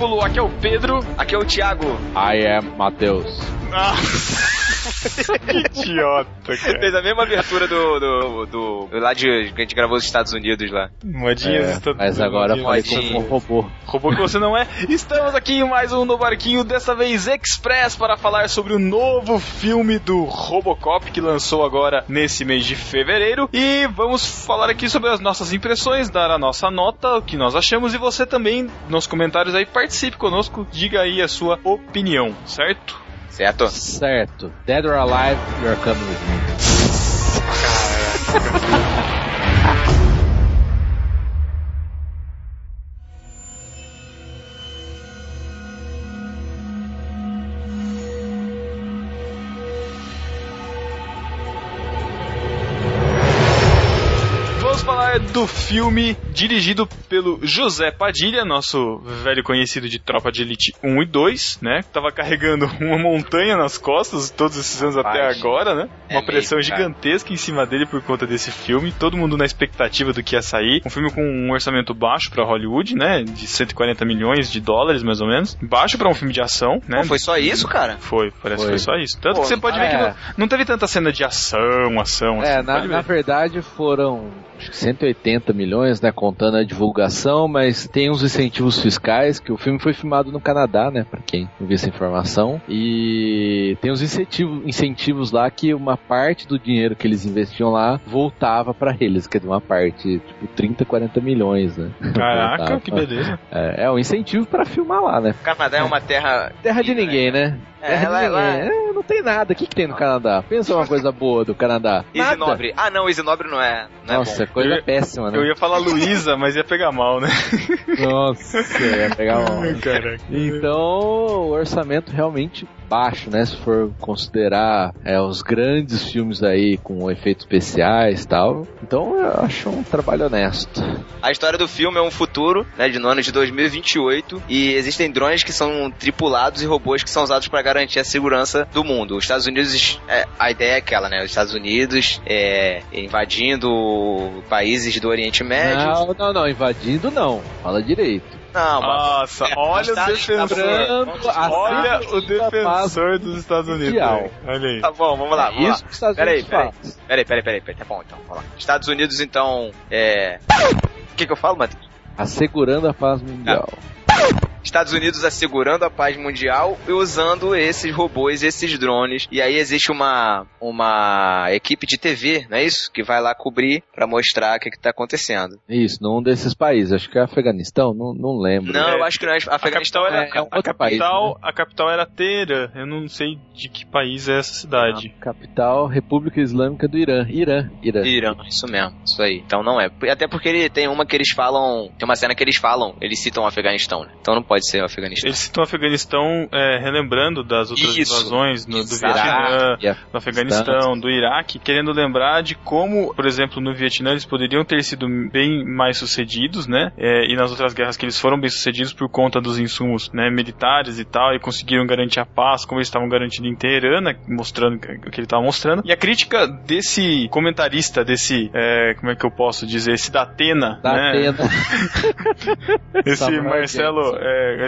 Aqui é o Pedro. Aqui é o Thiago. I am Matheus. Ah. que idiota, cara. Fez a mesma abertura do, do, do, do lá de que a gente gravou nos Estados Unidos lá. Modinhas é, Estados Mas agora pode como um robô. Robô que você não é. Estamos aqui em mais um no barquinho, dessa vez Express, para falar sobre o novo filme do Robocop que lançou agora nesse mês de fevereiro. E vamos falar aqui sobre as nossas impressões, dar a nossa nota, o que nós achamos e você também nos comentários aí participe conosco, diga aí a sua opinião, certo? Certo? Certo. Dead or Alive, you're coming with me. do filme dirigido pelo José Padilha, nosso velho conhecido de Tropa de Elite 1 e 2, né? Tava carregando uma montanha nas costas todos esses anos até agora, né? É uma pressão mesmo, gigantesca em cima dele por conta desse filme. Todo mundo na expectativa do que ia sair. Um filme com um orçamento baixo para Hollywood, né? De 140 milhões de dólares, mais ou menos. Baixo para um filme de ação, né? Pô, foi só isso, cara? Foi, parece foi. que foi só isso. Tanto Pô, que você pode é. ver que não, não, teve tanta cena de ação, ação, É, assim, na, na verdade foram 180 milhões, né, contando a divulgação, mas tem uns incentivos fiscais, que o filme foi filmado no Canadá, né, para quem não viu essa informação, e tem uns incentivos, incentivos lá que uma parte do dinheiro que eles investiam lá voltava para eles, quer dizer, uma parte, tipo 30, 40 milhões, né. Caraca, que beleza. É, é um incentivo para filmar lá, né. O Canadá é uma terra... Terra de ninguém, né? É, ela, ela... É, não tem nada. O que, que tem no Canadá? Pensa uma coisa boa do Canadá. Easy Nobre. Ah, não, Easy Nobre não é. Não Nossa, é coisa eu, péssima, né? Eu ia falar Luísa, mas ia pegar mal, né? Nossa, ia pegar mal. Caraca. Então, o orçamento realmente baixo, né? Se for considerar é, os grandes filmes aí com efeitos especiais e tal. Então eu acho um trabalho honesto. A história do filme é um futuro, né, de no ano de 2028 e existem drones que são tripulados e robôs que são usados para garantir a segurança do mundo. Os Estados Unidos, é, a ideia é aquela, né? Os Estados Unidos é, invadindo países do Oriente Médio. Não, não, não, invadindo não. Fala direito. Não, Nossa, é, olha o defensor. Olha o defensor dos Estados Unidos. Olha aí. Tá bom, vamos lá. Vamos Isso lá. que os Estados peraí, Unidos peraí, peraí, peraí, peraí, peraí, tá bom então, vamos lá. Estados Unidos então é. O que, que eu falo, Matheus? Assegurando a paz mundial. Ah. Estados Unidos assegurando a paz mundial e usando esses robôs, esses drones. E aí existe uma, uma equipe de TV, não é isso? Que vai lá cobrir para mostrar o que, está acontecendo. Isso, num desses países. Acho que é Afeganistão, não, não lembro. Não, é, eu acho que não é. Afeganistão a era, é, é um a capital, país, né? A capital era Teherã. Eu não sei de que país é essa cidade. Capital República Islâmica do Irã. Irã. Irã. Irã, isso mesmo. Isso aí. Então não é. Até porque ele tem uma que eles falam. Tem uma cena que eles falam, eles citam o Afeganistão, né? Então não pode ser o Afeganistão. Eles citam o Afeganistão é, relembrando das outras Isso. invasões no, do Vietnã, do Afeganistão, do Iraque, querendo lembrar de como, por exemplo, no Vietnã eles poderiam ter sido bem mais sucedidos, né? É, e nas outras guerras que eles foram bem sucedidos por conta dos insumos né, militares e tal, e conseguiram garantir a paz, como eles estavam garantindo em Teherã, né, mostrando o que ele estava mostrando. E a crítica desse comentarista, desse, é, como é que eu posso dizer, esse da Atena, da né? Atena. esse Marcelo,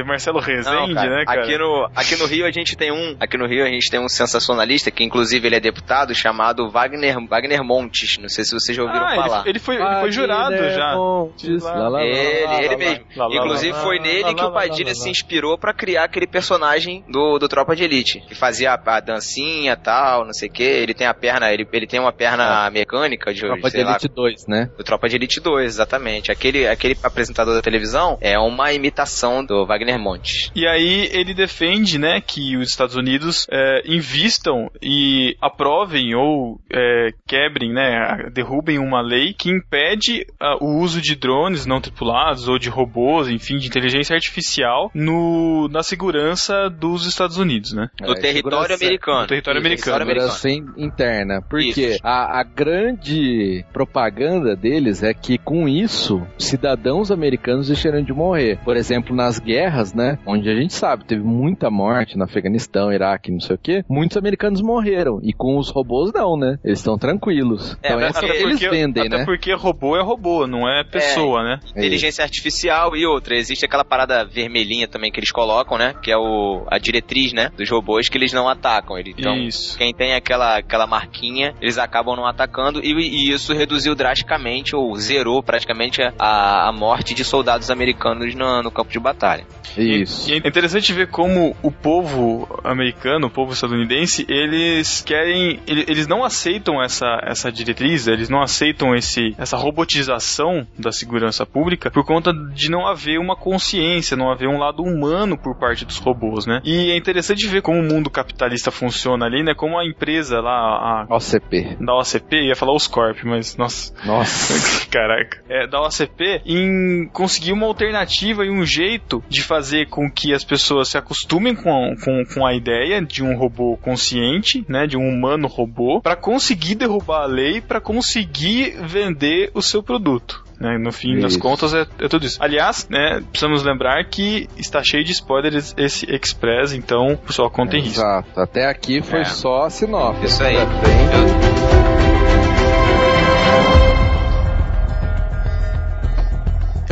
é, Marcelo Rezende, Não, né, cara? Aqui no, aqui no Rio a gente tem um, aqui no Rio a gente tem um sensacionalista que inclusive ele é deputado chamado Wagner, Wagner Montes. Não sei se vocês já ouviram ah, falar. Ele, ele foi, ele foi jurado já. Montes, lá, lá, ele, lá, ele mesmo. inclusive foi nele que o Padilha se inspirou para criar aquele personagem do, do Tropa de Elite, que fazia a, a dancinha tal, não sei o que. Ele tem a perna, ele, ele tem uma perna é. mecânica de Tropa de Elite lá, 2, né? Do Tropa de Elite 2, exatamente. Aquele, aquele apresentador da televisão é uma imitação do Wagner Montes. E aí ele defende, né, que os Estados Unidos é, invistam e aprovem ou é, quebrem, né, derrubem uma lei que impede uh, o uso de drones não tripulados ou de robôs, enfim, de inteligência artificial no, na segurança dos Estados Unidos, né? Do é, território americano. Do território americano. Segurança interna. Porque a, a grande propaganda deles é que com isso cidadãos americanos deixarão de morrer. Por exemplo, nas guerras guerras, né? Onde a gente sabe, teve muita morte no Afeganistão, Iraque, não sei o que. Muitos americanos morreram. E com os robôs, não, né? Eles estão tranquilos. É, então essa porque, eles vendem, até né? porque robô é robô, não é pessoa, é, né? Inteligência é artificial e outra. Existe aquela parada vermelhinha também que eles colocam, né? Que é o, a diretriz, né? Dos robôs que eles não atacam. Então, isso. quem tem aquela, aquela marquinha, eles acabam não atacando. E, e isso reduziu drasticamente, ou zerou praticamente, a, a morte de soldados americanos no, no campo de batalha. Isso. E, e é interessante ver como o povo americano, o povo estadunidense, eles querem. Eles não aceitam essa, essa diretriz, eles não aceitam esse, essa robotização da segurança pública por conta de não haver uma consciência, não haver um lado humano por parte dos robôs, né? E é interessante ver como o mundo capitalista funciona ali, né? Como a empresa lá, a. OCP. Da OCP, ia falar Oscorp, mas nossa. Nossa. Caraca. É, da OCP, em conseguir uma alternativa e um jeito de fazer com que as pessoas se acostumem com, com, com a ideia de um robô consciente, né? De um humano robô, para conseguir derrubar a lei, para conseguir vender o seu produto. Né? No fim isso. das contas, é, é, tudo isso. Aliás, né, precisamos lembrar que está cheio de spoilers esse Express, então, pessoal, contem é, risco. Exato. Até aqui foi é. só sinopse. Isso aí. Eu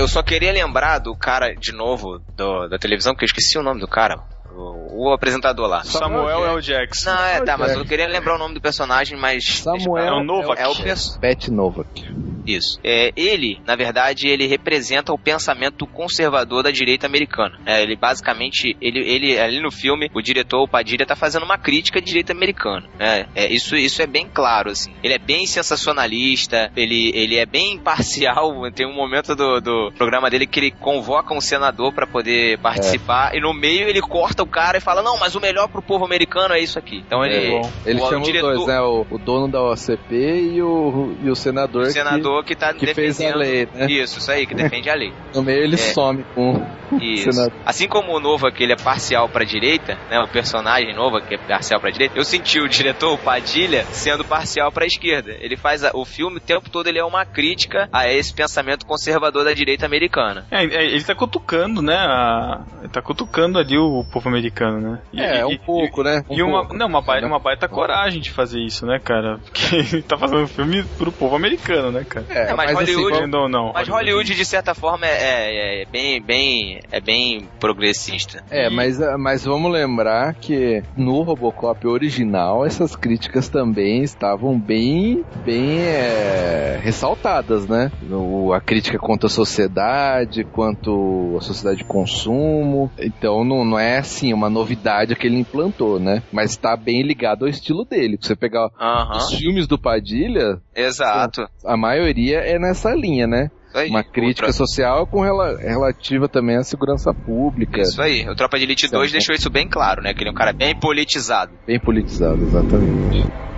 só queria lembrar do cara, de novo, do, da televisão, que eu esqueci o nome do cara. O, o apresentador lá. Samuel L. Jackson. Não, é, tá, mas eu queria lembrar o nome do personagem, mas. Samuel é o Novak. É o. Pet Novak. Isso. É, ele, na verdade, ele representa o pensamento conservador da direita americana. É, ele basicamente, ele, ele ali no filme, o diretor, o Padilha, tá fazendo uma crítica à direita americana. É, é, isso, isso é bem claro, assim. Ele é bem sensacionalista, ele, ele é bem imparcial. Tem um momento do, do programa dele que ele convoca um senador para poder participar é. e no meio ele corta o cara e fala: Não, mas o melhor pro povo americano é isso aqui. Então ele. É, ele o, chama o diretor, os dois, né? O, o, dono da OCP e o, e o senador. O senador que, que tá que defendendo. Fez a lei, né? Isso, isso aí, que defende a lei. No meio ele é. some com. Isso. Assim como o Nova, que ele é parcial pra direita, né? O personagem Nova, que é parcial pra direita, eu senti o diretor, o Padilha, sendo parcial pra esquerda. Ele faz a, o filme, o tempo todo, ele é uma crítica a esse pensamento conservador da direita americana. É, é ele tá cutucando, né? A, ele tá cutucando ali o povo americano, né? E, é, um pouco, né? Um e uma, pouco. não, uma, baita, uma baita coragem de fazer isso, né, cara? Porque ele tá fazendo um filme pro povo americano, né, cara? É, é mas, mas, Hollywood, assim, não, não, mas Hollywood, de certa forma, é, é, é, bem, bem, é bem progressista. É, e... mas, mas vamos lembrar que no Robocop original, essas críticas também estavam bem, bem é, ressaltadas, né? O, a crítica contra a sociedade, quanto a sociedade de consumo. Então não, não é assim uma novidade que ele implantou, né? Mas está bem ligado ao estilo dele. Se você pegar os filmes do Padilha, exato, a maioria é nessa linha, né? Aí, uma crítica outra... social com rela relativa também à segurança pública. Isso aí. O Tropa de Elite 2 deixou isso bem claro, né? Que ele é um cara bem politizado. Bem politizado, exatamente.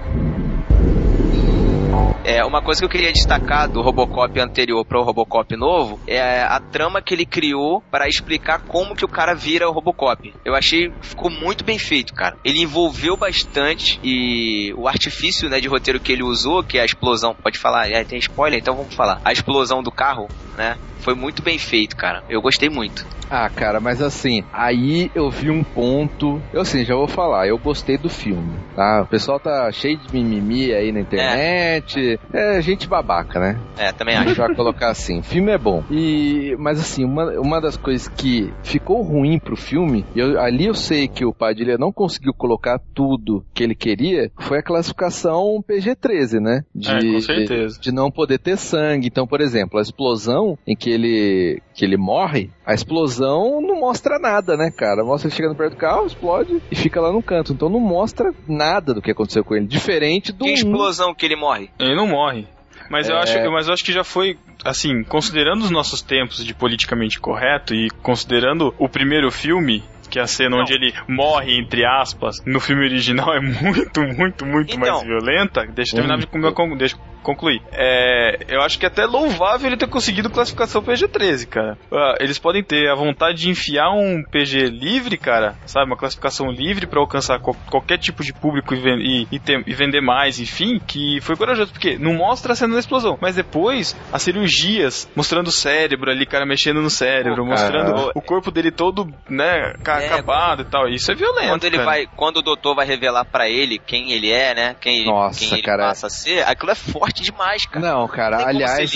É, uma coisa que eu queria destacar do Robocop anterior para o Robocop novo é a trama que ele criou para explicar como que o cara vira o Robocop. Eu achei ficou muito bem feito, cara. Ele envolveu bastante e o artifício né, de roteiro que ele usou, que é a explosão, pode falar, é, tem spoiler, então vamos falar. A explosão do carro, né? Foi muito bem feito, cara. Eu gostei muito. Ah, cara, mas assim, aí eu vi um ponto. Eu assim, já vou falar, eu gostei do filme, tá? O pessoal tá cheio de mimimi aí na internet. É, é gente babaca, né? É, também acho. A gente vai colocar assim, o filme é bom. E, mas assim, uma, uma das coisas que ficou ruim pro filme, eu, ali eu sei que o Padilha não conseguiu colocar tudo que ele queria, foi a classificação PG-13, né? De, é, com certeza. De, de não poder ter sangue. Então, por exemplo, a explosão em que ele, que ele morre, a explosão não mostra nada, né, cara? Mostra ele chegando perto do carro, explode e fica lá no canto. Então não mostra nada do que aconteceu com ele. Diferente do. Que explosão que ele morre? Ele não morre. Mas, é... eu acho, mas eu acho que já foi, assim, considerando os nossos tempos de politicamente correto e considerando o primeiro filme, que a cena não. onde ele morre, entre aspas, no filme original é muito, muito, muito então, mais violenta. Deixa eu terminar de comer com. Deixa concluir. É, eu acho que é até louvável ele ter conseguido classificação PG-13, cara. Uh, eles podem ter a vontade de enfiar um PG livre, cara, sabe? Uma classificação livre para alcançar co qualquer tipo de público e, e, e, ter, e, vender mais, enfim, que foi corajoso, porque não mostra a cena da explosão, mas depois as cirurgias, mostrando o cérebro ali, cara mexendo no cérebro, mostrando o corpo dele todo, né, é, acabado e tal. Isso é violento. Quando ele cara. vai, quando o doutor vai revelar para ele quem ele é, né? Quem, Nossa, quem ele cara. passa a ser, aquilo é forte demais, cara. Não, cara, não aliás,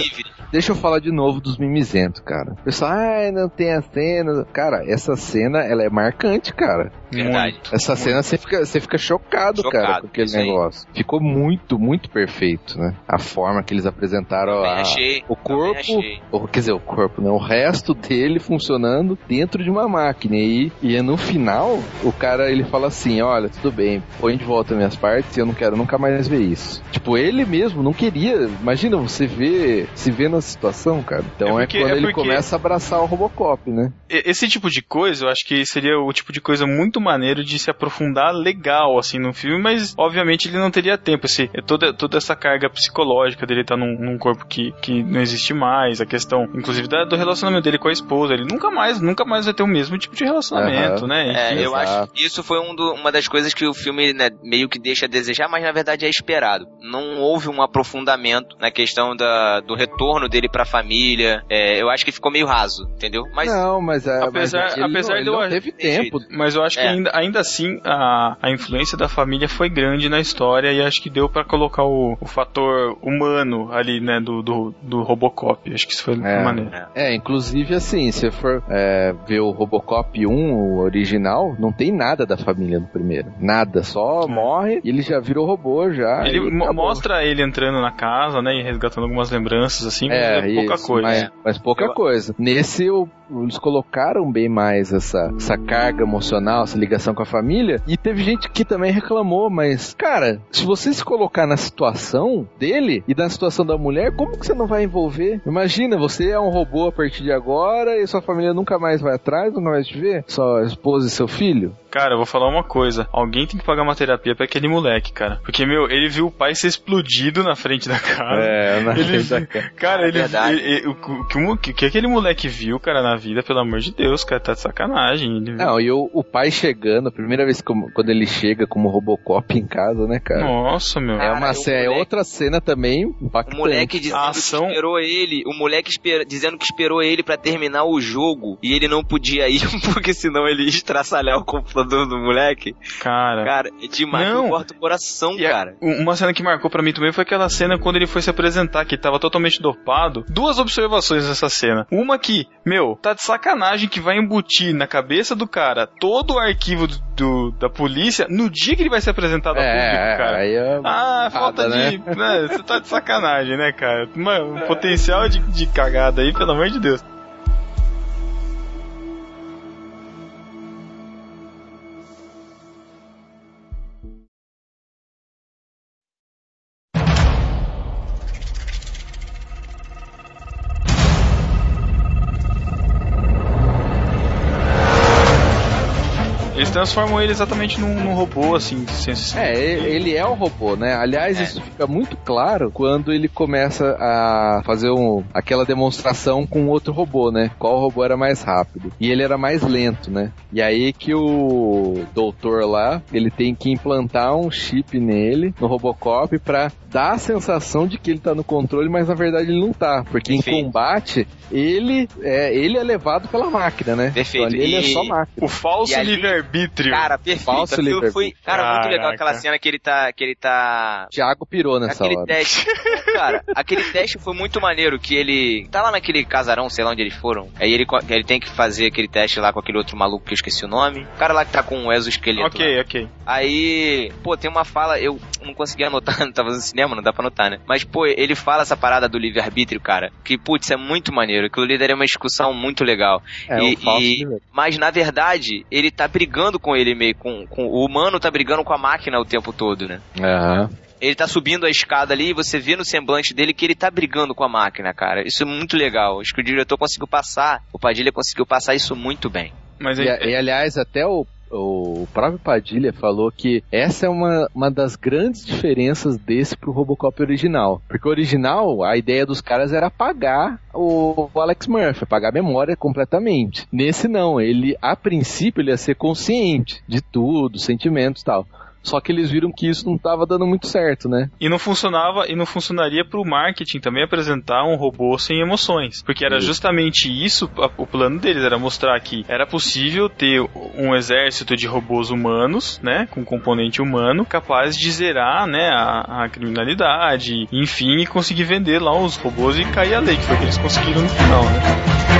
deixa eu falar de novo dos mimizentos, cara. O pessoal, ah, não tem a cena. Cara, essa cena, ela é marcante, cara. Verdade. Muito, essa muito. cena você fica, você fica chocado, chocado cara, com aquele negócio. Ficou muito, muito perfeito, né? A forma que eles apresentaram a, achei, o corpo, ou, quer dizer, o corpo, né? O resto dele funcionando dentro de uma máquina. E, e no final, o cara ele fala assim: olha, tudo bem, põe de volta minhas partes e eu não quero nunca mais ver isso. Tipo, ele mesmo não queria. Imagina você ver, se vê na situação, cara. Então é, é porque, é quando é ele começa a abraçar o Robocop, né? Esse tipo de coisa, eu acho que seria o tipo de coisa muito maneiro de se aprofundar legal, assim, no filme, mas obviamente ele não teria tempo. É toda, toda essa carga psicológica dele estar tá num, num, corpo que, que não existe mais, a questão, inclusive, da, do relacionamento dele com a esposa. Ele nunca mais, nunca mais vai ter o mesmo tipo de relacionamento, uhum. né? Enfim, é, eu acho que isso foi um do, uma das coisas que o filme né, meio que deixa a desejar, mas na verdade é esperado. Não houve um aprofundamento na questão da, do retorno dele pra família. É, eu acho que ficou meio raso, entendeu? Mas, não, mas, é, apesar, mas apesar ele, ele teve tempo. Mas eu acho que é. ainda, ainda assim a, a influência da família foi grande na história e acho que deu para colocar o, o fator humano ali, né, do, do, do Robocop. Acho que isso foi é. maneiro. É, inclusive assim, se for é, ver o Robocop 1, o original, não tem nada da família no primeiro. Nada, só é. morre e ele já virou robô já. Ele mostra ele entrando na casa, né, e resgatando algumas lembranças assim, é, mas é pouca isso, coisa. Mas, mas pouca Eu... coisa. Nesse o eles colocaram bem mais essa, essa carga emocional, essa ligação com a família. E teve gente que também reclamou, mas, cara, se você se colocar na situação dele e na situação da mulher, como que você não vai envolver? Imagina, você é um robô a partir de agora e sua família nunca mais vai atrás, nunca mais te ver? Sua esposa e seu filho? Cara, eu vou falar uma coisa. Alguém tem que pagar uma terapia pra aquele moleque, cara. Porque, meu, ele viu o pai ser explodido na frente da casa. É, na ele, frente da casa. Cara, é ele, ele, ele, o, que, o, que aquele moleque viu, cara, na vida, pelo amor de Deus, cara, tá de sacanagem. Ele... Não, e o, o pai chegando, a primeira vez que, quando ele chega como Robocop em casa, né, cara? Nossa, meu. É uma cena, é outra cena também impactante. O moleque dizendo ação... que esperou ele, o moleque espera, dizendo que esperou ele para terminar o jogo e ele não podia ir porque senão ele ia estraçalhar o computador do moleque. Cara. Cara, é demais, não. corta o coração, e cara. A, uma cena que marcou para mim também foi aquela cena quando ele foi se apresentar, que tava totalmente dopado. Duas observações nessa cena. Uma que, meu, tá de sacanagem que vai embutir na cabeça do cara todo o arquivo do, do da polícia no dia que ele vai ser apresentado ao é, público, cara. Aí é ah, falta né? de. Né, você tá de sacanagem, né, cara? Mano, um potencial de, de cagada aí, pelo amor de Deus. Transformam ele exatamente num, num robô, assim, sem É, ele é um robô, né? Aliás, é. isso fica muito claro quando ele começa a fazer um, aquela demonstração com outro robô, né? Qual robô era mais rápido. E ele era mais lento, né? E aí que o doutor lá, ele tem que implantar um chip nele, no Robocop, pra dar a sensação de que ele tá no controle, mas na verdade ele não tá. Porque Perfeito. em combate, ele é, ele é levado pela máquina, né? Perfeito. Então, ali e... ele é só máquina. O falso livre-arbítrio livre-arbítrio. Cara, perfeito. Falso livre foi, cara, Caraca. muito legal aquela cena que ele tá, que ele tá... Tiago pirou nessa aquele hora. Teste, cara, aquele teste foi muito maneiro, que ele tá lá naquele casarão, sei lá onde eles foram, aí ele, ele tem que fazer aquele teste lá com aquele outro maluco que eu esqueci o nome, o cara lá que tá com o exoesqueleto. Ok, lá. ok. Aí, pô, tem uma fala, eu não consegui anotar, não tava no cinema, não dá pra anotar, né? Mas, pô, ele fala essa parada do livre-arbítrio, cara, que, putz, é muito maneiro, aquilo ali daria uma discussão muito legal. É, e, e mas, na verdade, ele tá brigando com ele meio, com com, o humano tá brigando com a máquina o tempo todo, né? Aham. Ele tá subindo a escada ali e você vê no semblante dele que ele tá brigando com a máquina, cara. Isso é muito legal. Acho que o diretor conseguiu passar, o Padilha conseguiu passar isso muito bem. Mas e, e, aliás, até o o próprio Padilha falou que essa é uma, uma das grandes diferenças desse pro Robocop original. Porque o original, a ideia dos caras era apagar o, o Alex Murphy, apagar a memória completamente. Nesse não, ele, a princípio, ele ia ser consciente de tudo, sentimentos e tal. Só que eles viram que isso não estava dando muito certo, né? E não funcionava e não funcionaria para o marketing também apresentar um robô sem emoções, porque era justamente isso o plano deles, era mostrar que era possível ter um exército de robôs humanos, né, com componente humano, capaz de zerar, né, a, a criminalidade, enfim, e conseguir vender lá os robôs e cair a lei, que foi o que eles conseguiram no final, né?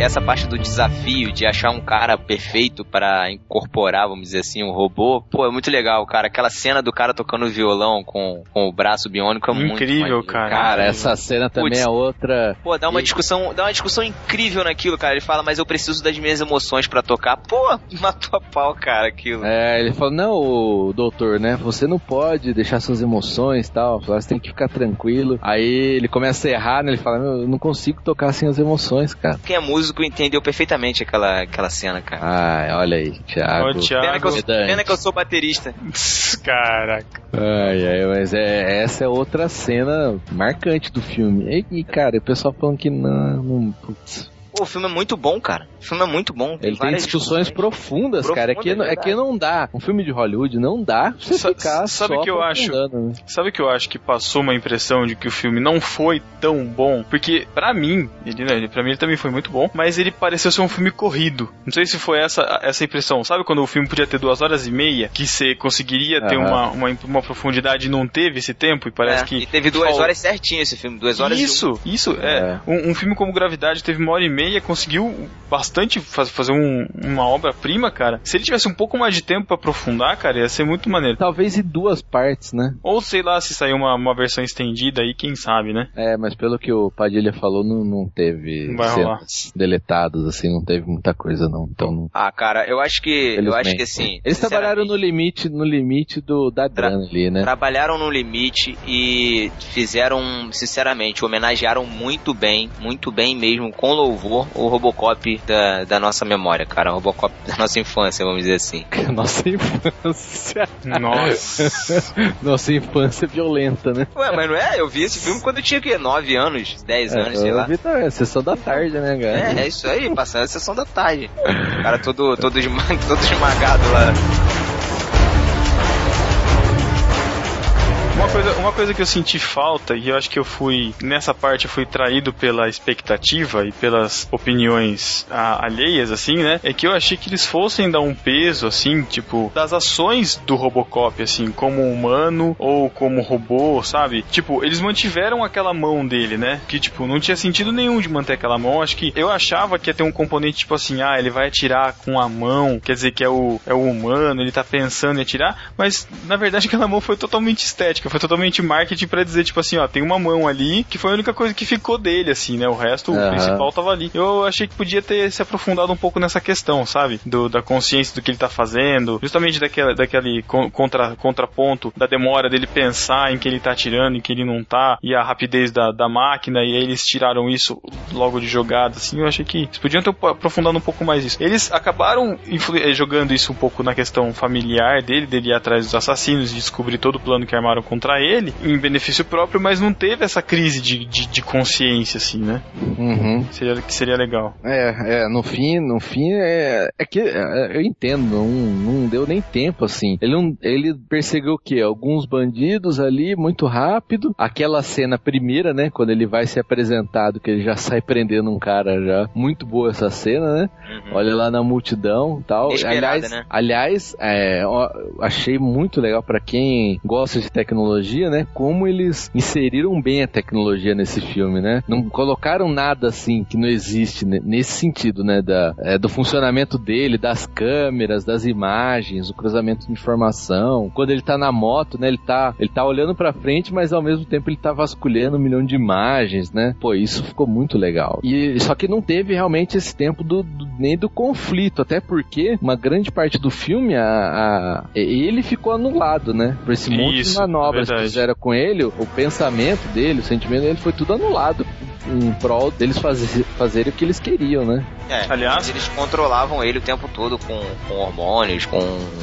Essa parte do desafio de achar um cara perfeito para incorporar, vamos dizer assim, um robô, pô, é muito legal, cara. Aquela cena do cara tocando violão com, com o braço biônico é incrível, muito incrível, cara. Cara, essa cena também Puts, é outra. Pô, dá uma e... discussão, dá uma discussão incrível naquilo, cara. Ele fala, mas eu preciso das minhas emoções para tocar. Pô, matou a pau, cara, aquilo. É, ele fala, não, doutor, né? Você não pode deixar suas emoções e tal. Você tem que ficar tranquilo. Aí ele começa a errar, né? Ele fala, eu não consigo tocar sem as emoções, cara. Quem é músico entendeu perfeitamente aquela, aquela cena, cara. Ah, olha aí, Thiago. Ô, Thiago. Pena, que eu, pena que eu sou baterista. Caraca. Ai, ai, mas é, essa é outra cena marcante do filme. E, cara, o pessoal falando que não, não putz, o filme é muito bom, cara. O filme é muito bom. Tem Ele tem discussões profundas, Profunda, cara. É que, é, é que não dá. Um filme de Hollywood não dá pra você Sa ficar sabe só que eu acho né? Sabe que eu acho que passou uma impressão de que o filme não foi tão bom? Porque, para mim, ele, né, pra mim ele também foi muito bom, mas ele pareceu ser um filme corrido. Não sei se foi essa, essa impressão. Sabe quando o filme podia ter duas horas e meia, que você conseguiria ter uma, uma, uma, profundidade e não teve esse tempo? E parece é, que. E teve duas horas certinho esse filme, duas horas Isso, um... isso, é. é. Um, um, filme como Gravidade teve uma hora e meia, conseguiu bastante faz, fazer um, uma obra-prima, cara. Se ele tivesse um pouco mais de tempo para aprofundar, cara, ia ser muito maneiro. Talvez em duas partes, né? Ou sei lá, se sair uma, uma versão estendida aí, quem sabe, né? É, mas pelo que o Padilha falou, não, não teve cenas deletadas, assim, não teve muita coisa, não. Então, não... Ah, cara, eu acho que. Eu acho que assim. Eles trabalharam no limite, no limite do, da grana ali, né? Trabalharam no limite e fizeram, sinceramente, homenagearam muito bem, muito bem mesmo, com louvor, o Robocop da, da nossa memória, cara. Robocop da nossa infância, vamos dizer assim. Nossa infância. Nossa. nossa infância violenta, né? Ué, mas não é? Eu vi esse filme quando eu tinha, o quê? 9 anos, 10 é, anos, sei lá. Vi, tá, é sessão da tarde, né, cara? É, é isso aí, passando a sessão da tarde. O cara todo, todo, esmag, todo esmagado lá. Coisa, uma coisa que eu senti falta, e eu acho que eu fui, nessa parte, eu fui traído pela expectativa e pelas opiniões a, alheias, assim, né? É que eu achei que eles fossem dar um peso, assim, tipo, das ações do Robocop, assim, como humano ou como robô, sabe? Tipo, eles mantiveram aquela mão dele, né? Que, tipo, não tinha sentido nenhum de manter aquela mão. Acho que eu achava que ia ter um componente, tipo assim, ah, ele vai atirar com a mão, quer dizer que é o, é o humano, ele tá pensando em atirar, mas na verdade aquela mão foi totalmente estética foi totalmente marketing para dizer, tipo assim, ó, tem uma mão ali que foi a única coisa que ficou dele, assim, né? O resto, uhum. o principal tava ali. Eu achei que podia ter se aprofundado um pouco nessa questão, sabe? Do, da consciência do que ele tá fazendo, justamente daquela, daquele contra, contraponto da demora dele pensar em que ele tá tirando, em que ele não tá, e a rapidez da, da máquina, e aí eles tiraram isso logo de jogada, assim, eu achei que eles podiam ter aprofundado um pouco mais isso. Eles acabaram eh, jogando isso um pouco na questão familiar dele, dele ir atrás dos assassinos e descobrir todo o plano que armaram com contra ele em benefício próprio, mas não teve essa crise de, de, de consciência, assim, né? Uhum. Seria, que seria legal. É, é, no fim, no fim é, é que é, eu entendo, não, não deu nem tempo, assim. Ele, não, ele perseguiu o quê? Alguns bandidos ali, muito rápido. Aquela cena primeira, né? Quando ele vai ser apresentado, que ele já sai prendendo um cara já. Muito boa essa cena, né? Uhum. Olha lá na multidão tal. aliás, né? aliás é, achei muito legal para quem gosta de tecnologia tecnologia, né? Como eles inseriram bem a tecnologia nesse filme, né? Não colocaram nada assim que não existe nesse sentido, né? Da, é, do funcionamento dele, das câmeras, das imagens, o cruzamento de informação. Quando ele tá na moto, né? Ele tá, ele tá olhando pra frente, mas ao mesmo tempo ele tá vasculhando um milhão de imagens, né? Pô, isso ficou muito legal. E só que não teve realmente esse tempo do, do nem do conflito, até porque uma grande parte do filme, a, a ele ficou anulado, né? Por esse monte isso, de manobras Verdade. que fizeram com ele, o pensamento dele, o sentimento dele foi tudo anulado em prol deles fazer, fazerem o que eles queriam, né? É, aliás, eles controlavam ele o tempo todo com, com hormônios, com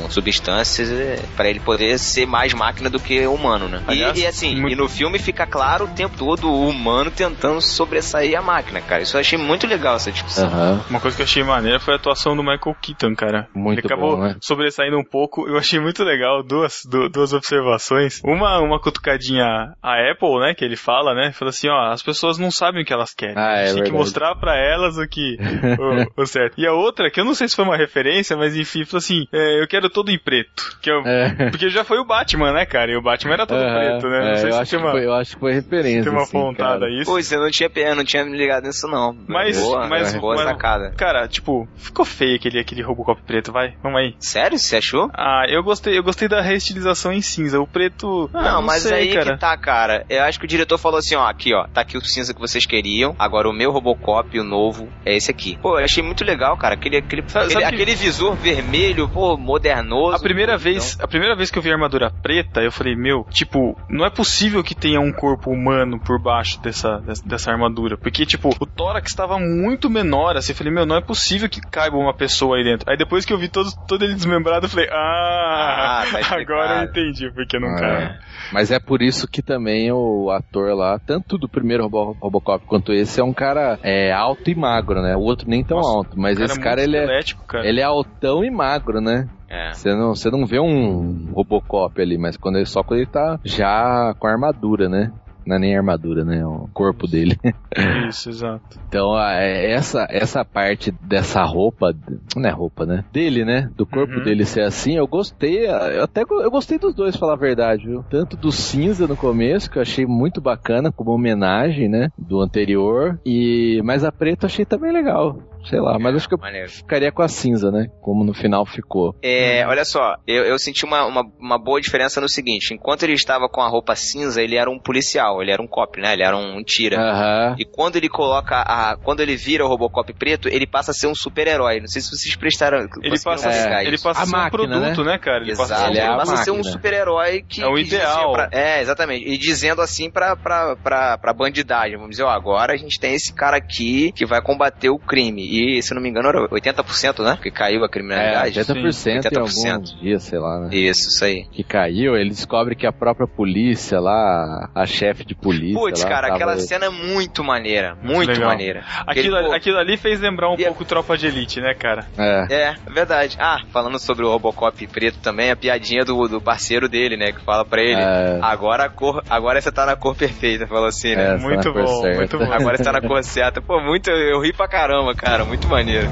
substâncias, é, para ele poder ser mais máquina do que humano, né? Aliás, e, e, assim, muito... e no filme fica claro o tempo todo o humano tentando sobressair a máquina, cara. Isso eu achei muito legal essa discussão. Uhum. Uma coisa que eu achei maneira foi a atuação do Michael Keaton, cara. Muito ele acabou bom, né? sobressaindo um pouco. Eu achei muito legal duas, duas observações. Uma, uma cutucadinha a Apple, né? Que ele fala, né? Fala assim, ó, as pessoas não sabem o que elas querem. Ah, a gente é tem que mostrar para elas o que o, o, certo. E a outra, que eu não sei se foi uma referência, mas enfim, falou assim, é, eu quero todo em preto. Que eu, é. Porque já foi o Batman, né, cara? E o Batman era todo preto, né? Não é, sei eu, se acho uma, foi, eu acho que foi referência. Tem uma assim, pontada cara. isso. Pois, eu não tinha, eu não tinha me ligado nisso, não. Mas, boa, mas, boa mas, sacada. Cara, tipo, ficou feio aquele, aquele Robocop preto, vai. Vamos aí. Sério? Você achou? Ah, eu gostei, eu gostei da reestilização em cinza. O preto. Ah, não, não, mas sei, aí cara. que tá, cara. Eu acho que o diretor falou assim, ó, aqui, ó, tá aqui o cinza que vocês queriam. Agora o meu Robocop, o novo, é esse aqui. Pô, eu achei muito legal, cara. Aquele, aquele, sabe, aquele, sabe aquele visor vermelho, pô, modernoso. A primeira então... vez, a primeira vez que eu vi a armadura preta, eu falei, meu, tipo, não é possível que tenha um corpo humano por baixo dessa, dessa armadura. Porque, tipo, o tórax estava muito menor, assim, eu falei, meu, não é possível que caiba uma pessoa aí dentro. Aí depois que eu vi todo, todo ele desmembrado, eu falei, ah, ah tá agora eu entendi porque não ah, cai. Mas é por isso que também o ator lá, tanto do primeiro Robo Robocop quanto esse, é um cara é, alto e magro, né? O outro nem tão Nossa, alto, mas esse cara, ele é, cara. ele é altão e magro, né? É. Você não, você não vê um Robocop ali, mas quando ele, só quando ele tá já com a armadura, né? Não é nem armadura, né? É o corpo dele. Isso, exato. Então, é, essa, essa parte dessa roupa, não é roupa, né? Dele, né? Do corpo uhum. dele ser assim, eu gostei. Eu até eu gostei dos dois, falar a verdade, viu? Tanto do cinza no começo, que eu achei muito bacana, como homenagem, né? Do anterior. E mas a preta eu achei também legal. Sei lá, mas acho que eu Maneiro. ficaria com a cinza, né? Como no final ficou. É, olha só, eu, eu senti uma, uma, uma, boa diferença no seguinte: enquanto ele estava com a roupa cinza, ele era um policial, ele era um cop, né? Ele era um, tira. Uhum. E quando ele coloca a. Quando ele vira o Robocop preto, ele passa a ser um super-herói. Não sei se vocês prestaram. Ele passa, é, ele passa a, ser máquina, um produto, né, né cara? Ele Exato. passa, ele, ele passa a ser um super-herói que. É o ideal. Pra, é, exatamente. E dizendo assim pra, pra, pra, pra bandidagem: vamos dizer, ó, agora a gente tem esse cara aqui que vai combater o crime. E, se não me engano, era 80%, né? Que caiu a criminalidade. É, 80%, Sim, 80%. em alguns dias, sei lá, né? Isso, isso aí. Que caiu, ele descobre que a própria polícia lá, a chefe de polícia. Putz, cara, aquela cena é muito maneira. Muito Legal. maneira. Aquilo, Aquele, aquilo ali fez lembrar um e pouco Tropa de Elite, né, cara? É. É, verdade. Ah, falando sobre o Robocop preto também, a piadinha do, do parceiro dele, né? Que fala pra ele, é. agora a cor, agora você tá na cor perfeita, falou assim, né? É, muito tá bom, muito bom. Agora você tá na cor certa. Pô, muito, eu ri pra caramba, cara, muito maneiro.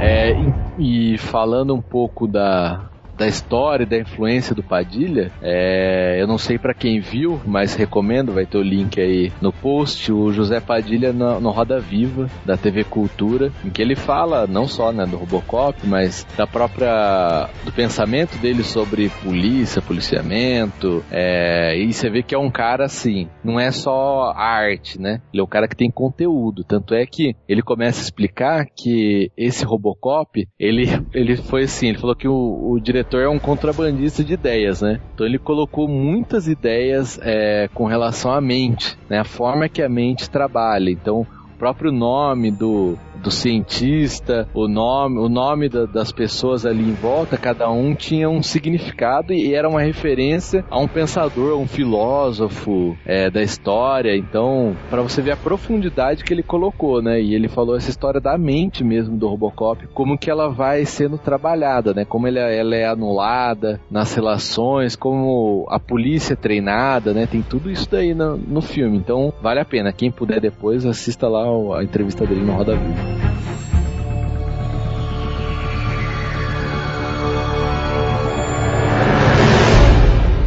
É, e falando um pouco da, da história e da influência do Padilha. É, eu não sei para quem viu, mas recomendo, vai ter o link aí no post, o José Padilha no, no, Roda Viva, da TV Cultura, em que ele fala não só né, do Robocop, mas da própria do pensamento dele sobre polícia, policiamento, é, e você vê que é um cara assim, não é só arte, né? Ele é um cara que tem conteúdo, tanto é que ele começa a explicar que esse Robocop, ele, ele foi assim, ele falou que o, o diretor é um contrabandista de ideias, né? Então ele colocou muitas ideias é, com relação à mente, né? A forma que a mente trabalha. Então, próprio nome do, do cientista, o nome, o nome da, das pessoas ali em volta, cada um tinha um significado e era uma referência a um pensador, a um filósofo é, da história. Então, para você ver a profundidade que ele colocou, né? E ele falou essa história da mente mesmo do Robocop, como que ela vai sendo trabalhada, né? Como ela, ela é anulada nas relações, como a polícia é treinada, né? Tem tudo isso daí no, no filme. Então, vale a pena. Quem puder depois, assista lá a entrevista dele no Roda Viva.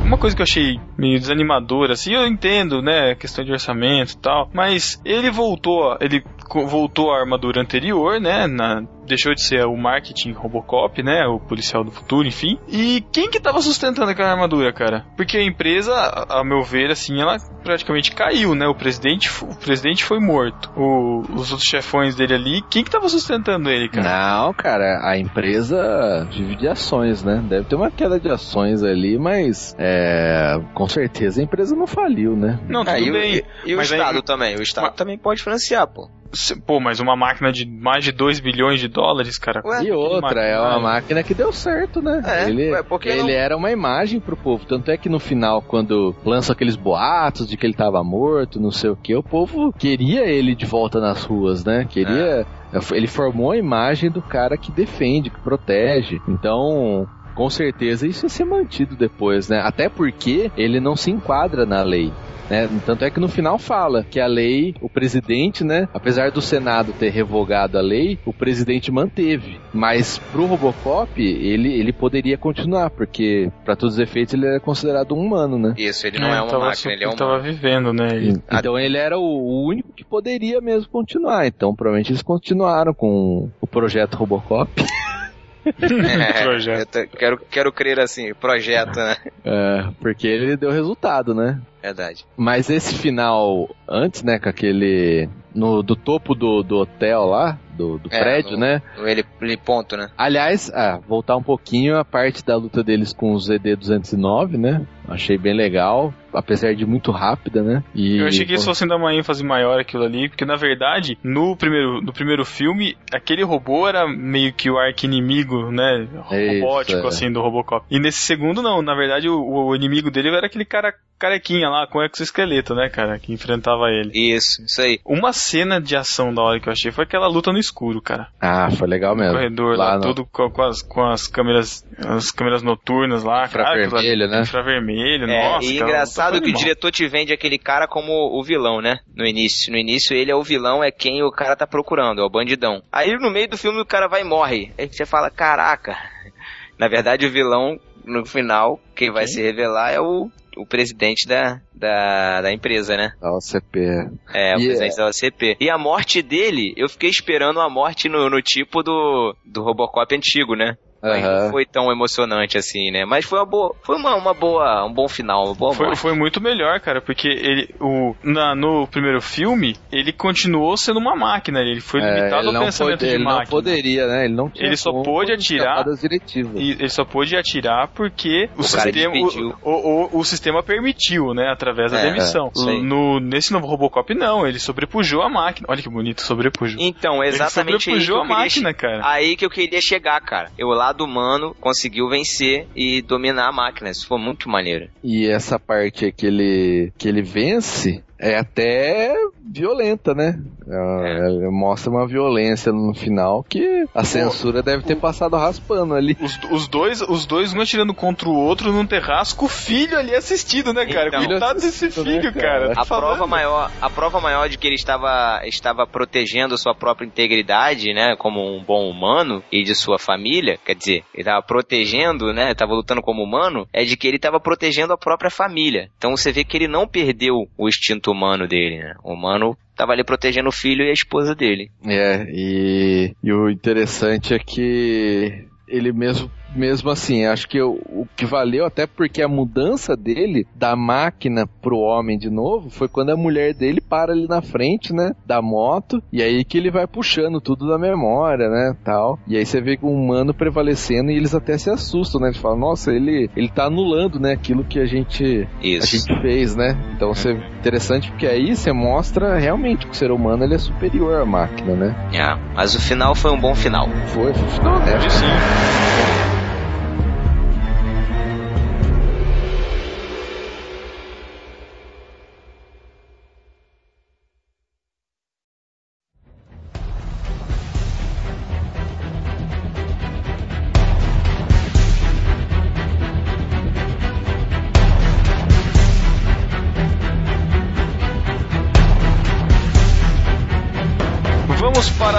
Uma coisa que eu achei meio desanimadora, assim, eu entendo, né, questão de orçamento e tal, mas ele voltou, ele voltou à armadura anterior, né? Na, deixou de ser o marketing Robocop, né? O policial do futuro, enfim. E quem que tava sustentando aquela armadura, cara? Porque a empresa, a meu ver, assim, ela praticamente caiu, né? O presidente, o presidente foi morto. O, os outros chefões dele ali, quem que tava sustentando ele, cara? Não, cara, a empresa vive de ações, né? Deve ter uma queda de ações ali, mas é, com certeza a empresa não faliu, né? Não, tudo é, bem. E, e o Estado aí, também? O Estado mas, também pode financiar, pô. Pô, mas uma máquina de mais de 2 bilhões de dólares, cara. Ué, e outra, é uma máquina que deu certo, né? É, ele ué, ele não... era uma imagem pro povo. Tanto é que no final, quando lançam aqueles boatos de que ele tava morto, não sei o que, o povo queria ele de volta nas ruas, né? Queria. É. Ele formou a imagem do cara que defende, que protege. Então, com certeza isso ia ser mantido depois, né? Até porque ele não se enquadra na lei. Né? Tanto é que no final fala que a lei, o presidente, né, apesar do Senado ter revogado a lei, o presidente manteve. Mas pro Robocop, ele, ele poderia continuar, porque para todos os efeitos ele era considerado um humano, né? Isso, ele não é, é uma máquina, ele é um tava vivendo, né? Ele... Então ele era o, o, único que poderia mesmo continuar. Então provavelmente eles continuaram com o projeto Robocop. é, projeto. quero, quero crer assim, projeto, né? É, porque ele deu resultado, né? Verdade. Mas esse final, antes, né, com aquele. No, do topo do, do hotel lá, do, do é, prédio, no, né? No ele, ele ponto, né? Aliás, ah, voltar um pouquinho a parte da luta deles com o ZD-209, né? Achei bem legal, apesar de muito rápida, né? E, eu achei que eles fossem dar uma ênfase maior aquilo ali, porque na verdade, no primeiro, no primeiro filme, aquele robô era meio que o arqui-inimigo, né? Robótico, Isso, é. assim, do Robocop. E nesse segundo, não. Na verdade, o, o inimigo dele era aquele cara carequinha lá com exoesqueleto, né, cara, que enfrentava ele. Isso, isso aí. Uma cena de ação da hora que eu achei foi aquela luta no escuro, cara. Ah, foi legal mesmo. No corredor lá, lá no... tudo com, com, as, com as câmeras, as câmeras noturnas lá, infravermelho, né? Infravermelho, é, nossa. E cara, engraçado que o diretor te vende aquele cara como o vilão, né? No início, no início ele é o vilão, é quem o cara tá procurando, é o bandidão. Aí no meio do filme o cara vai e morre. Aí você fala, caraca. Na verdade o vilão no final, quem vai se revelar é o o presidente da, da, da empresa, né? Da OCP. É, o e presidente da OCP. E a morte dele, eu fiquei esperando a morte no, no tipo do, do Robocop antigo, né? Uhum. Não foi tão emocionante assim, né? Mas foi uma boa, foi uma, uma boa, um bom final, uma boa foi, foi muito melhor, cara, porque ele, o, na, no primeiro filme, ele continuou sendo uma máquina, ele foi é, limitado ele ao pensamento pode, de ele máquina. Ele não poderia, né? Ele não tinha Ele só pôde atirar. E ele só pôde atirar porque o, o sistema, o, o, o, sistema permitiu, né? Através da é, demissão. No, nesse novo Robocop, não, ele sobrepujou a máquina. Olha que bonito, sobrepujou. Então, exatamente ele sobrepujou a máquina, cara. Aí que eu queria chegar, cara. Eu lá lado humano conseguiu vencer e dominar a máquina. Isso foi muito maneiro. E essa parte que ele, que ele vence é até violenta, né? É. mostra uma violência no final que a censura Pô, deve ter passado raspando ali. Os, os, dois, os dois um atirando contra o outro num terrasco, o filho ali assistido, né, cara? Então, Cuidado desse né, filho, né, cara? cara. A prova maior, a prova maior de que ele estava, estava protegendo sua própria integridade, né, como um bom humano e de sua família, quer dizer, ele estava protegendo, né, estava lutando como humano, é de que ele estava protegendo a própria família. Então você vê que ele não perdeu o instinto humano dele, né? O humano tava ali protegendo o filho e a esposa dele. É, e, e o interessante é que ele mesmo mesmo assim, acho que o, o, que valeu, até porque a mudança dele da máquina pro homem de novo foi quando a mulher dele para ali na frente, né, da moto, e aí que ele vai puxando tudo da memória, né, tal. E aí você vê o humano prevalecendo e eles até se assustam, né? Eles falam, nossa, ele, ele tá anulando, né, aquilo que a gente, Isso. a gente fez, né? Então você interessante porque aí você mostra realmente que o ser humano ele é superior à máquina, né? É, mas o final foi um bom final. Foi, foi um final honesto. Sim.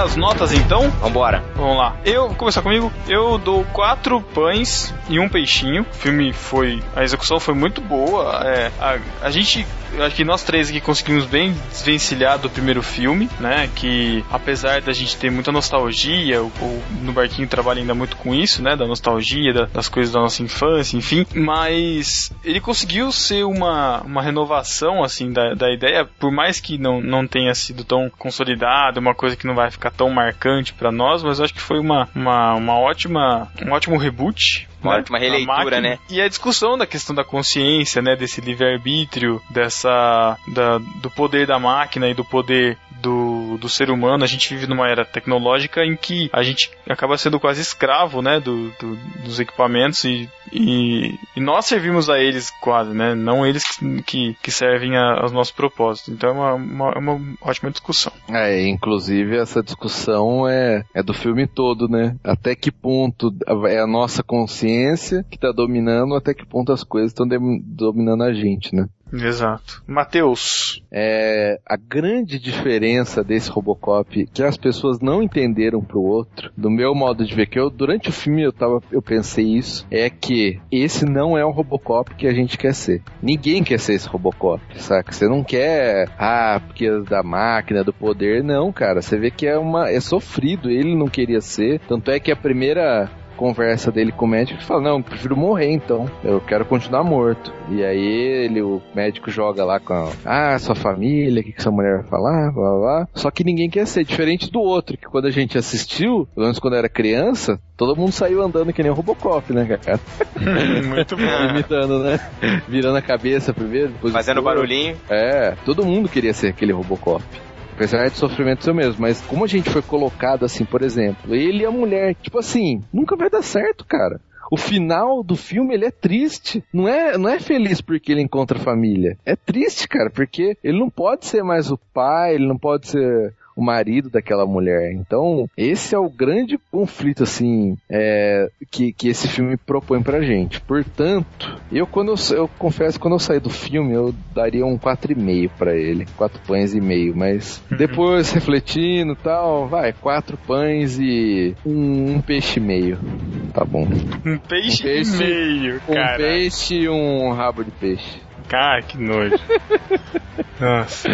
As notas então? Vambora. Vamos lá. Eu, começar comigo. Eu dou quatro pães e um peixinho. O filme foi. A execução foi muito boa. É, a, a gente eu acho que nós três aqui conseguimos bem desvencilhar do primeiro filme, né? Que apesar da gente ter muita nostalgia, o, o no barquinho trabalha ainda muito com isso, né? Da nostalgia, da, das coisas da nossa infância, enfim. Mas ele conseguiu ser uma, uma renovação, assim, da, da ideia, por mais que não, não tenha sido tão consolidado, uma coisa que não vai ficar tão marcante para nós, mas eu acho que foi uma, uma, uma ótima, um ótimo reboot uma, né? uma releitura, né? E a discussão da questão da consciência, né? Desse livre-arbítrio, dessa. Da, do poder da máquina e do poder do, do ser humano. A gente vive numa era tecnológica em que a gente acaba sendo quase escravo, né? Do, do dos equipamentos e, e, e, nós servimos a eles quase, né? Não eles que, que servem a, aos nossos propósitos. Então é uma, uma, uma ótima discussão. É, inclusive essa discussão é, é do filme todo, né? Até que ponto é a nossa consciência consciência que está dominando até que ponto as coisas estão dominando a gente, né? Exato. Matheus. É, a grande diferença desse Robocop que as pessoas não entenderam pro outro, do meu modo de ver, que eu durante o filme eu tava, eu pensei isso, é que esse não é o Robocop que a gente quer ser. Ninguém quer ser esse Robocop, saca? Você não quer, ah, porque é da máquina, do poder, não, cara. Você vê que é uma, é sofrido, ele não queria ser, tanto é que a primeira conversa dele com o médico e fala: Não, prefiro morrer então. Eu quero continuar morto. E aí ele, o médico joga lá com a, ah, sua família, o que, que sua mulher vai falar, blá, blá, blá. Só que ninguém quer ser, diferente do outro, que quando a gente assistiu, pelo menos quando era criança, todo mundo saiu andando que nem o Robocop, né, cara? Muito bom. Imitando, né? Virando a cabeça primeiro, depois Fazendo barulhinho. É, todo mundo queria ser aquele Robocop apesar de sofrimento seu mesmo, mas como a gente foi colocado assim, por exemplo, ele e a mulher, tipo assim, nunca vai dar certo, cara. O final do filme ele é triste. Não é, não é feliz porque ele encontra família. É triste, cara, porque ele não pode ser mais o pai, ele não pode ser o marido daquela mulher. Então, esse é o grande conflito, assim, é, que, que esse filme propõe pra gente. Portanto, eu quando eu, eu confesso, quando eu saí do filme, eu daria um 4,5 para ele. 4 pães e meio, mas uhum. depois refletindo tal, vai, 4 pães e um, um, peixe e meio. Tá bom. Um peixe, um peixe e meio, cara. Um peixe e um rabo de peixe. Cara, que nojo. Nossa.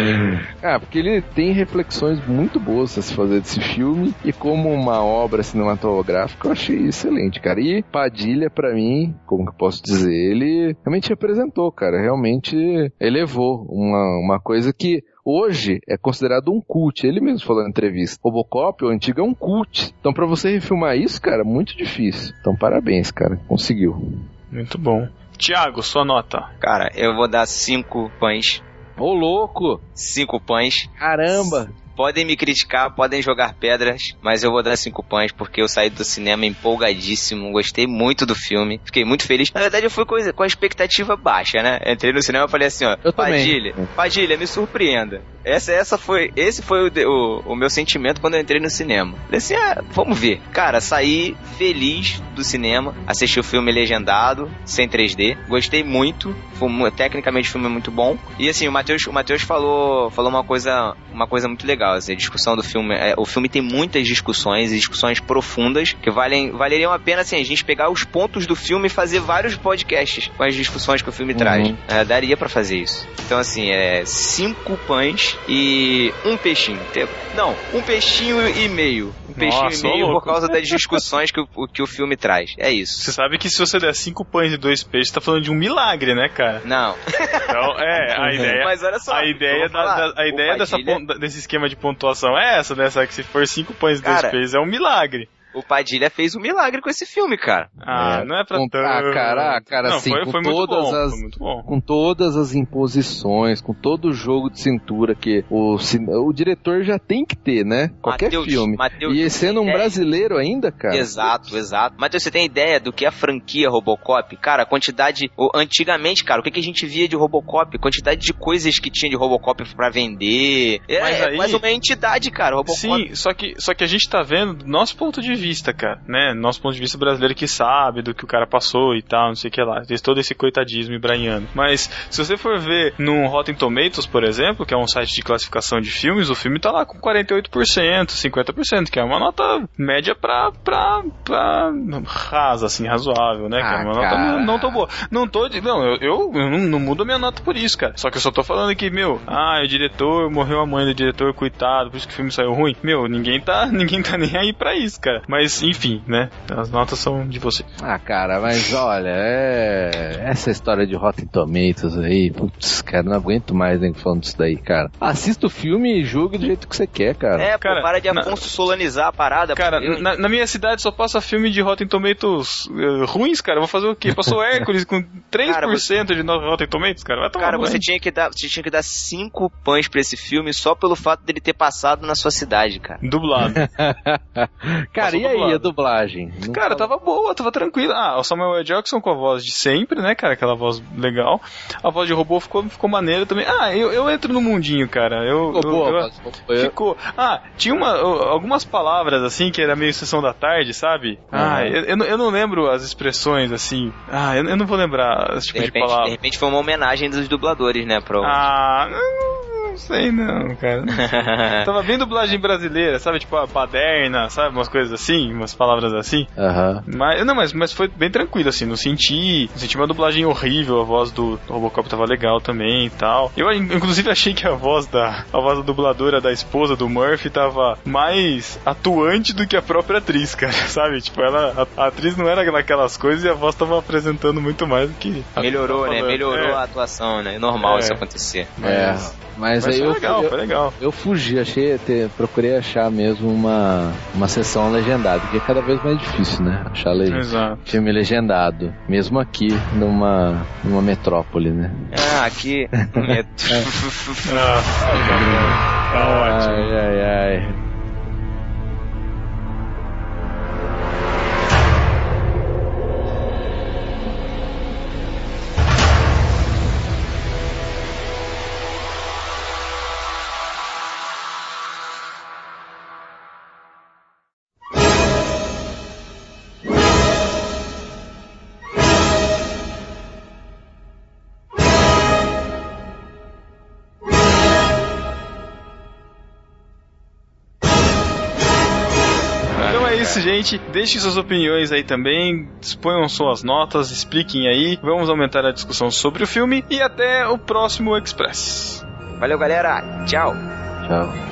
Ah, porque ele tem reflexões muito boas a se fazer desse filme e como uma obra cinematográfica eu achei excelente, cara. E Padilha, para mim, como que eu posso dizer, ele realmente representou, cara. Realmente elevou uma, uma coisa que hoje é considerado um cult. Ele mesmo falou na entrevista. Robocop, o antigo, é um cult. Então, para você refilmar isso, cara, muito difícil. Então, parabéns, cara. Conseguiu. Muito bom. Tiago, sua nota. Cara, eu vou dar cinco pães. Ô, louco! Cinco pães. Caramba! Podem me criticar, podem jogar pedras, mas eu vou dar cinco pães porque eu saí do cinema empolgadíssimo, gostei muito do filme, fiquei muito feliz. Na verdade, eu fui com, a expectativa baixa, né? Entrei no cinema e falei assim, ó, eu Padilha, também. Padilha, me surpreenda. Essa, essa foi, esse foi o, o, o, meu sentimento quando eu entrei no cinema. Falei assim, ah, vamos ver. Cara, saí feliz do cinema, assisti o filme legendado, sem 3D, gostei muito, foi, tecnicamente o filme é muito bom. E assim, o Matheus o Mateus falou, falou uma coisa, uma coisa muito legal legal. Assim, a discussão do filme. É, o filme tem muitas discussões e discussões profundas que valem, valeriam a pena assim, a gente pegar os pontos do filme e fazer vários podcasts com as discussões que o filme uhum. traz. É, daria para fazer isso. Então, assim, é cinco pães e um peixinho. Não, um peixinho e meio. Um peixinho Nossa, e meio por causa das discussões que o, que o filme traz. É isso. Você sabe que se você der cinco pães e dois peixes, tá falando de um milagre, né, cara? Não. Então, é, a ideia. Mas olha só. A ideia, da, da, a ideia dessa, desse esquema de pontuação é essa, né? Só que se for cinco pães e dois peixes, é um milagre. O Padilha fez um milagre com esse filme, cara. Ah, é, não é pra com, tanto. Ah, cara, ah, cara, não, assim, foi, com foi todas bom, as, com todas as imposições, com todo o jogo de cintura que o, o diretor já tem que ter, né? Qualquer Mateus, filme. Mateus, e sendo um ideia. brasileiro ainda, cara. Exato, exato. Matheus, você tem ideia do que é a franquia Robocop? Cara, a quantidade, antigamente, cara, o que, que a gente via de Robocop? Quantidade de coisas que tinha de Robocop para vender. É, Mas aí, é mais uma entidade, cara, Robocop. Sim, só que, só que a gente tá vendo do nosso ponto de vista, cara, né? Nosso ponto de vista brasileiro que sabe do que o cara passou e tal, não sei o que lá. Tem todo esse coitadismo ibraniano. Mas se você for ver no Rotten Tomatoes, por exemplo, que é um site de classificação de filmes, o filme tá lá com 48%, 50%, que é uma nota média pra, pra, pra rasa, assim, razoável, né? Ah, é uma cara. nota não, não tão boa. Não tô de. Não, eu, eu, eu não, não, mudo a minha nota por isso, cara. Só que eu só tô falando que, meu, ah, o diretor, morreu a mãe do diretor, coitado, por isso que o filme saiu ruim. Meu, ninguém tá, ninguém tá nem aí pra isso, cara. Mas, enfim, né? As notas são de você. Ah, cara, mas olha, é. Essa história de Rotten Tomatoes aí, putz, cara, não aguento mais nem falando disso daí, cara. Assista o filme e julgue do jeito que você quer, cara. É, cara, pô, para de Afonso na... solanizar a parada. Cara, na, na, minha cidade só passa filme de Rotten Tomatoes uh, ruins, cara. Eu vou fazer o quê? Passou Hércules com 3% cara, você... de Rotten Tomatoes, cara. Vai tomar cara, você tinha, que dar, você tinha que dar 5 pães pra esse filme só pelo fato dele ter passado na sua cidade, cara. Dublado. cara, e aí a dublagem? Não cara, tava boa, tava tranquila. Ah, o Samuel L. Jackson com a voz de sempre, né, cara? Aquela voz legal. A voz de robô ficou, ficou maneira também. Ah, eu, eu entro no mundinho, cara. Eu, ficou eu, boa, eu, ficou. Ah, tinha uma, algumas palavras assim que era meio sessão da tarde, sabe? Ah, eu, eu, eu, não lembro as expressões assim. Ah, eu, eu não vou lembrar esse tipo de, repente, de palavra. De repente foi uma homenagem dos dubladores, né, pro. Ah, não não sei não, cara. Tava bem dublagem brasileira, sabe? Tipo a paderna, sabe? Umas coisas assim, umas palavras assim. Aham. Mas, não, mas, mas foi bem tranquilo, assim. Não senti, não senti uma dublagem horrível. A voz do Robocop tava legal também e tal. Eu, inclusive, achei que a voz da, a voz da dubladora da esposa do Murphy tava mais atuante do que a própria atriz, cara, sabe? Tipo, ela, a, a atriz não era naquelas coisas e a voz tava apresentando muito mais do que. Melhorou, né? Melhorou é. a atuação, né? Normal é. isso acontecer. É. Mas, aí eu, legal, eu, foi legal. Eu fugi, achei, ter, procurei achar mesmo uma, uma sessão legendada, porque é cada vez mais difícil, né? Achar le Exato. filme legendado, mesmo aqui numa, numa metrópole, né? Ah, aqui. Metro... ah, tá ótimo. Ai, ai, ai. Isso, gente. Deixem suas opiniões aí também. Exponham suas notas, expliquem aí. Vamos aumentar a discussão sobre o filme. E até o próximo Express. Valeu, galera. Tchau. Tchau.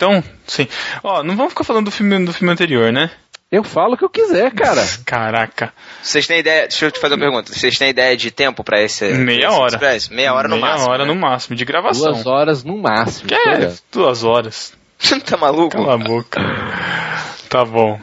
Então? Sim. Ó, não vamos ficar falando do filme, do filme anterior, né? Eu falo o que eu quiser, cara. Caraca. Vocês têm ideia, deixa eu te fazer uma pergunta. Vocês têm ideia de tempo pra esse. Meia esse hora. Express? Meia hora no Meia máximo. Meia hora né? no máximo, de gravação. Duas horas no máximo. Que é, duas horas. tá maluco? Cala a boca. tá bom.